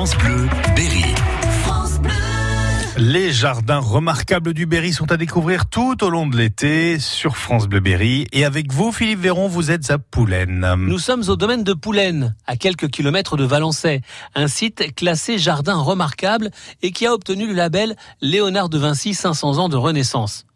France Bleu, Berry. Les jardins remarquables du Berry sont à découvrir tout au long de l'été sur France Bleu Berry. Et avec vous, Philippe Véron, vous êtes à Poulaine. Nous sommes au domaine de Poulaine, à quelques kilomètres de Valençay, un site classé jardin remarquable et qui a obtenu le label Léonard de Vinci 500 ans de Renaissance.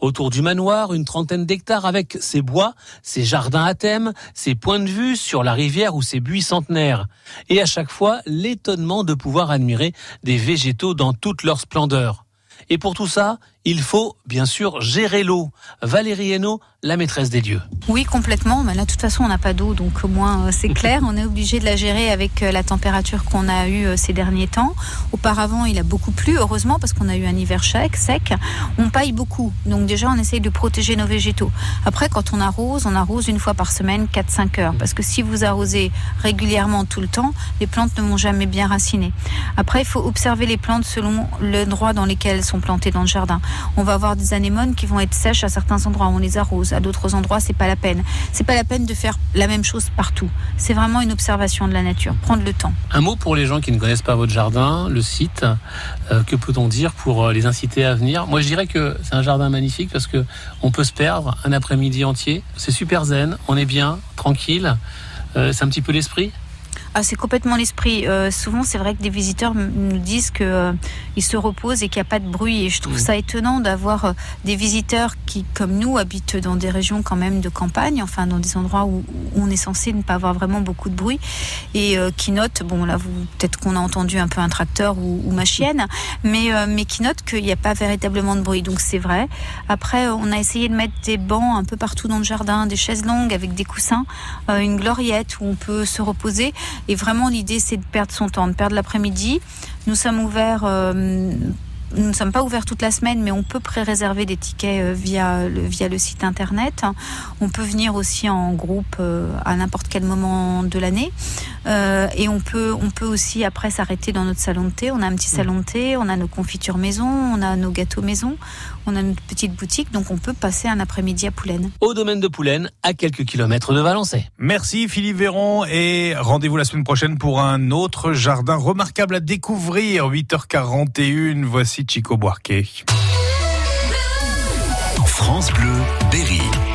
Autour du manoir, une trentaine d'hectares avec ses bois, ses jardins à thème, ses points de vue sur la rivière ou ses buis centenaires. Et à chaque fois, l'étonnement de pouvoir admirer des végétaux dans toute leur splendeur. Et pour tout ça, il faut bien sûr gérer l'eau. Valérie Hainaut, la maîtresse des dieux. Oui, complètement. Mais là, de toute façon, on n'a pas d'eau, donc au moins euh, c'est clair. On est obligé de la gérer avec euh, la température qu'on a eue euh, ces derniers temps. Auparavant, il a beaucoup plu, heureusement, parce qu'on a eu un hiver sec, sec. On paille beaucoup, donc déjà, on essaye de protéger nos végétaux. Après, quand on arrose, on arrose une fois par semaine, 4-5 heures, parce que si vous arrosez régulièrement tout le temps, les plantes ne vont jamais bien raciner. Après, il faut observer les plantes selon l'endroit dans lequel elles sont plantées dans le jardin. On va avoir des anémones qui vont être sèches à certains endroits, on les arrose. À d'autres endroits, c'est pas la peine. C'est pas la peine de faire la même chose partout. C'est vraiment une observation de la nature, prendre le temps. Un mot pour les gens qui ne connaissent pas votre jardin, le site. Euh, que peut-on dire pour euh, les inciter à venir? Moi, je dirais que c'est un jardin magnifique parce que on peut se perdre un après-midi entier. C'est super zen, on est bien, tranquille. Euh, c'est un petit peu l'esprit? Ah, c'est complètement l'esprit. Euh, souvent, c'est vrai que des visiteurs nous disent que euh, se reposent et qu'il n'y a pas de bruit. Et je trouve ça étonnant d'avoir euh, des visiteurs qui, comme nous, habitent dans des régions quand même de campagne, enfin dans des endroits où, on est censé ne pas avoir vraiment beaucoup de bruit, et qui notent, bon là, vous peut-être qu'on a entendu un peu un tracteur ou, ou ma chienne, mais mais qui notent qu'il n'y a pas véritablement de bruit. Donc c'est vrai. Après, on a essayé de mettre des bancs un peu partout dans le jardin, des chaises longues avec des coussins, une gloriette où on peut se reposer. Et vraiment, l'idée, c'est de perdre son temps, de perdre l'après-midi. Nous sommes ouverts. Euh, nous ne sommes pas ouverts toute la semaine, mais on peut pré-réserver des tickets euh, via le, via le site internet. On peut venir aussi en groupe euh, à n'importe quel moment de l'année. et on peut, on peut aussi après s'arrêter dans notre salon de thé. On a un petit salon de thé, on a nos confitures maison, on a nos gâteaux maison, on a notre petite boutique, donc on peut passer un après-midi à Poulaine. Au domaine de Poulaine, à quelques kilomètres de Valençay. Merci Philippe Véron et rendez-vous la semaine prochaine pour un autre jardin remarquable à découvrir. 8h41, voici Chico Boarquet. France Bleu, Berry.